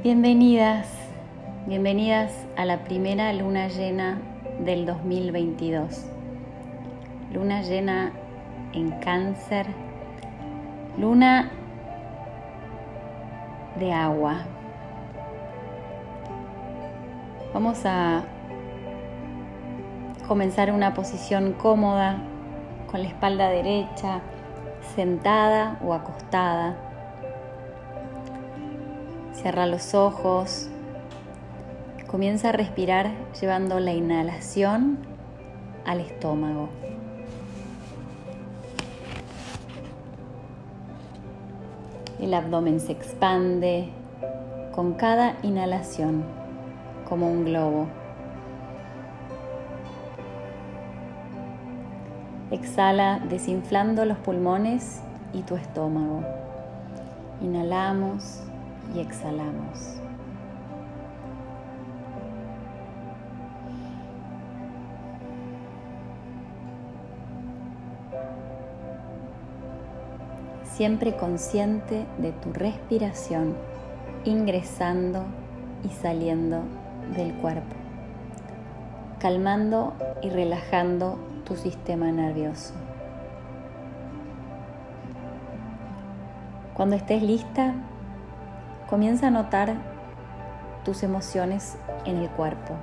Bienvenidas, bienvenidas a la primera luna llena del 2022. Luna llena en cáncer, luna de agua. Vamos a comenzar una posición cómoda con la espalda derecha, sentada o acostada Cierra los ojos. Comienza a respirar llevando la inhalación al estómago. El abdomen se expande con cada inhalación como un globo. Exhala desinflando los pulmones y tu estómago. Inhalamos y exhalamos. Siempre consciente de tu respiración ingresando y saliendo del cuerpo, calmando y relajando tu sistema nervioso. Cuando estés lista, Comienza a notar tus emociones en el cuerpo.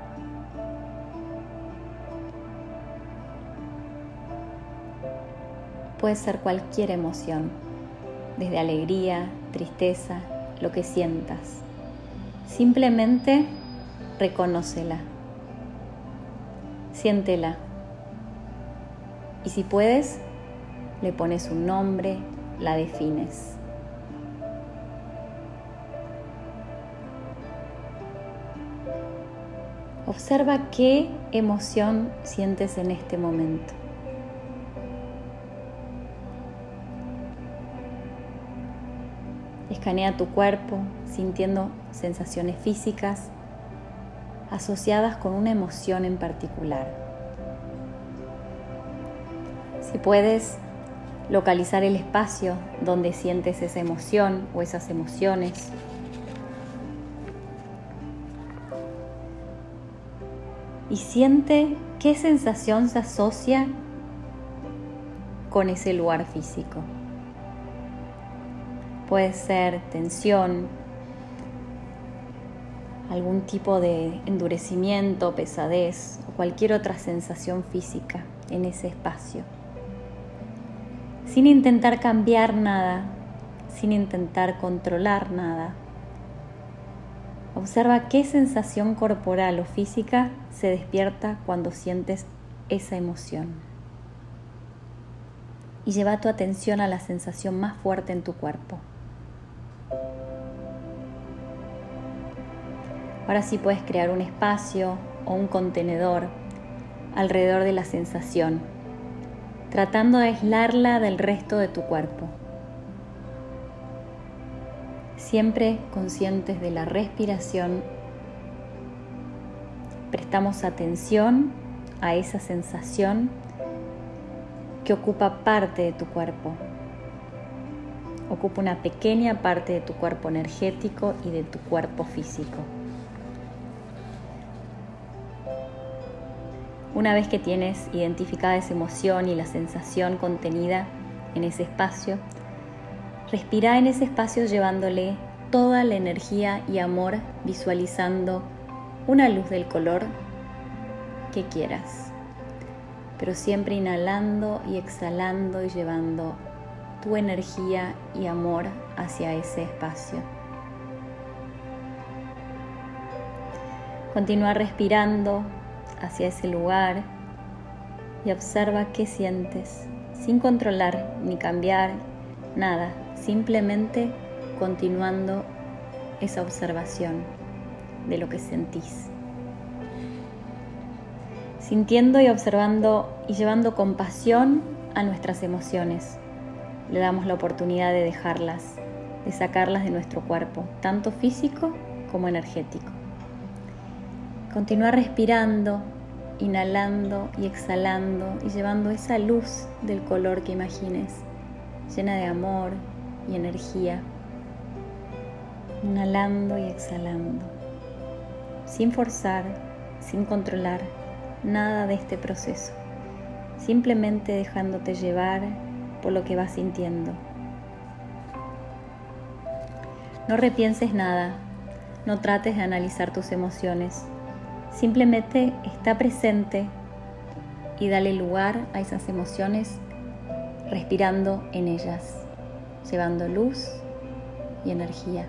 Puede ser cualquier emoción, desde alegría, tristeza, lo que sientas. Simplemente reconócela, siéntela. Y si puedes, le pones un nombre, la defines. Observa qué emoción sientes en este momento. Escanea tu cuerpo sintiendo sensaciones físicas asociadas con una emoción en particular. Si puedes localizar el espacio donde sientes esa emoción o esas emociones, y siente qué sensación se asocia con ese lugar físico. Puede ser tensión, algún tipo de endurecimiento, pesadez o cualquier otra sensación física en ese espacio. Sin intentar cambiar nada, sin intentar controlar nada, Observa qué sensación corporal o física se despierta cuando sientes esa emoción. Y lleva tu atención a la sensación más fuerte en tu cuerpo. Ahora sí puedes crear un espacio o un contenedor alrededor de la sensación, tratando de aislarla del resto de tu cuerpo siempre conscientes de la respiración, prestamos atención a esa sensación que ocupa parte de tu cuerpo. Ocupa una pequeña parte de tu cuerpo energético y de tu cuerpo físico. Una vez que tienes identificada esa emoción y la sensación contenida en ese espacio, Respira en ese espacio llevándole toda la energía y amor, visualizando una luz del color que quieras, pero siempre inhalando y exhalando y llevando tu energía y amor hacia ese espacio. Continúa respirando hacia ese lugar y observa qué sientes, sin controlar ni cambiar nada, simplemente continuando esa observación de lo que sentís. Sintiendo y observando y llevando compasión a nuestras emociones. Le damos la oportunidad de dejarlas, de sacarlas de nuestro cuerpo, tanto físico como energético. Continúa respirando, inhalando y exhalando y llevando esa luz del color que imagines, llena de amor, y energía, Inhalando y exhalando, sin forzar, sin controlar nada de este proceso, simplemente dejándote llevar por lo que vas sintiendo. No repienses nada, no trates de analizar tus emociones, simplemente está presente y dale lugar a esas emociones respirando en ellas, llevando luz y energía.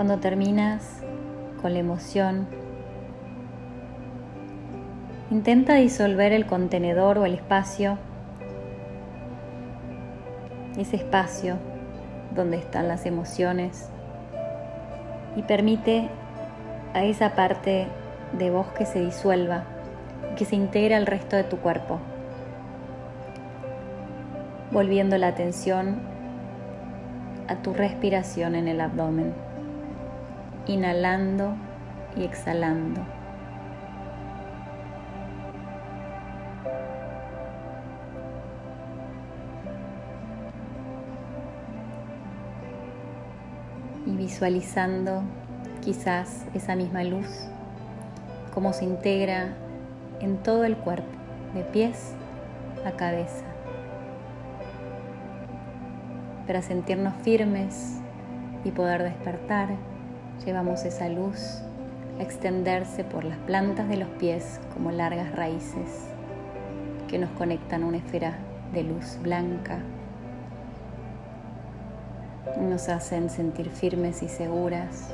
Cuando terminas con la emoción, intenta disolver el contenedor o el espacio, ese espacio donde están las emociones, y permite a esa parte de vos que se disuelva, que se integre al resto de tu cuerpo, volviendo la atención a tu respiración en el abdomen inhalando y exhalando. Y visualizando quizás esa misma luz, cómo se integra en todo el cuerpo, de pies a cabeza, para sentirnos firmes y poder despertar Llevamos esa luz a extenderse por las plantas de los pies como largas raíces que nos conectan a una esfera de luz blanca. Nos hacen sentir firmes y seguras,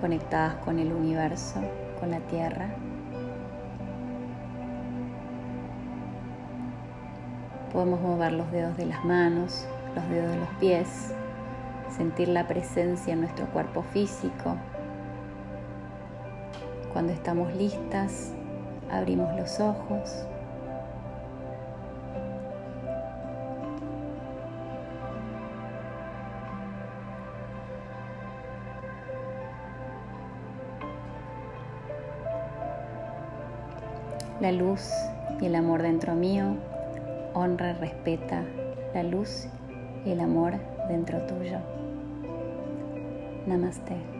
conectadas con el universo, con la tierra. Podemos mover los dedos de las manos, los dedos de los pies, sentir la presencia en nuestro cuerpo físico. Cuando estamos listas, abrimos los ojos. La luz y el amor dentro mío honra respeta la luz y el amor dentro tuyo. Namaste.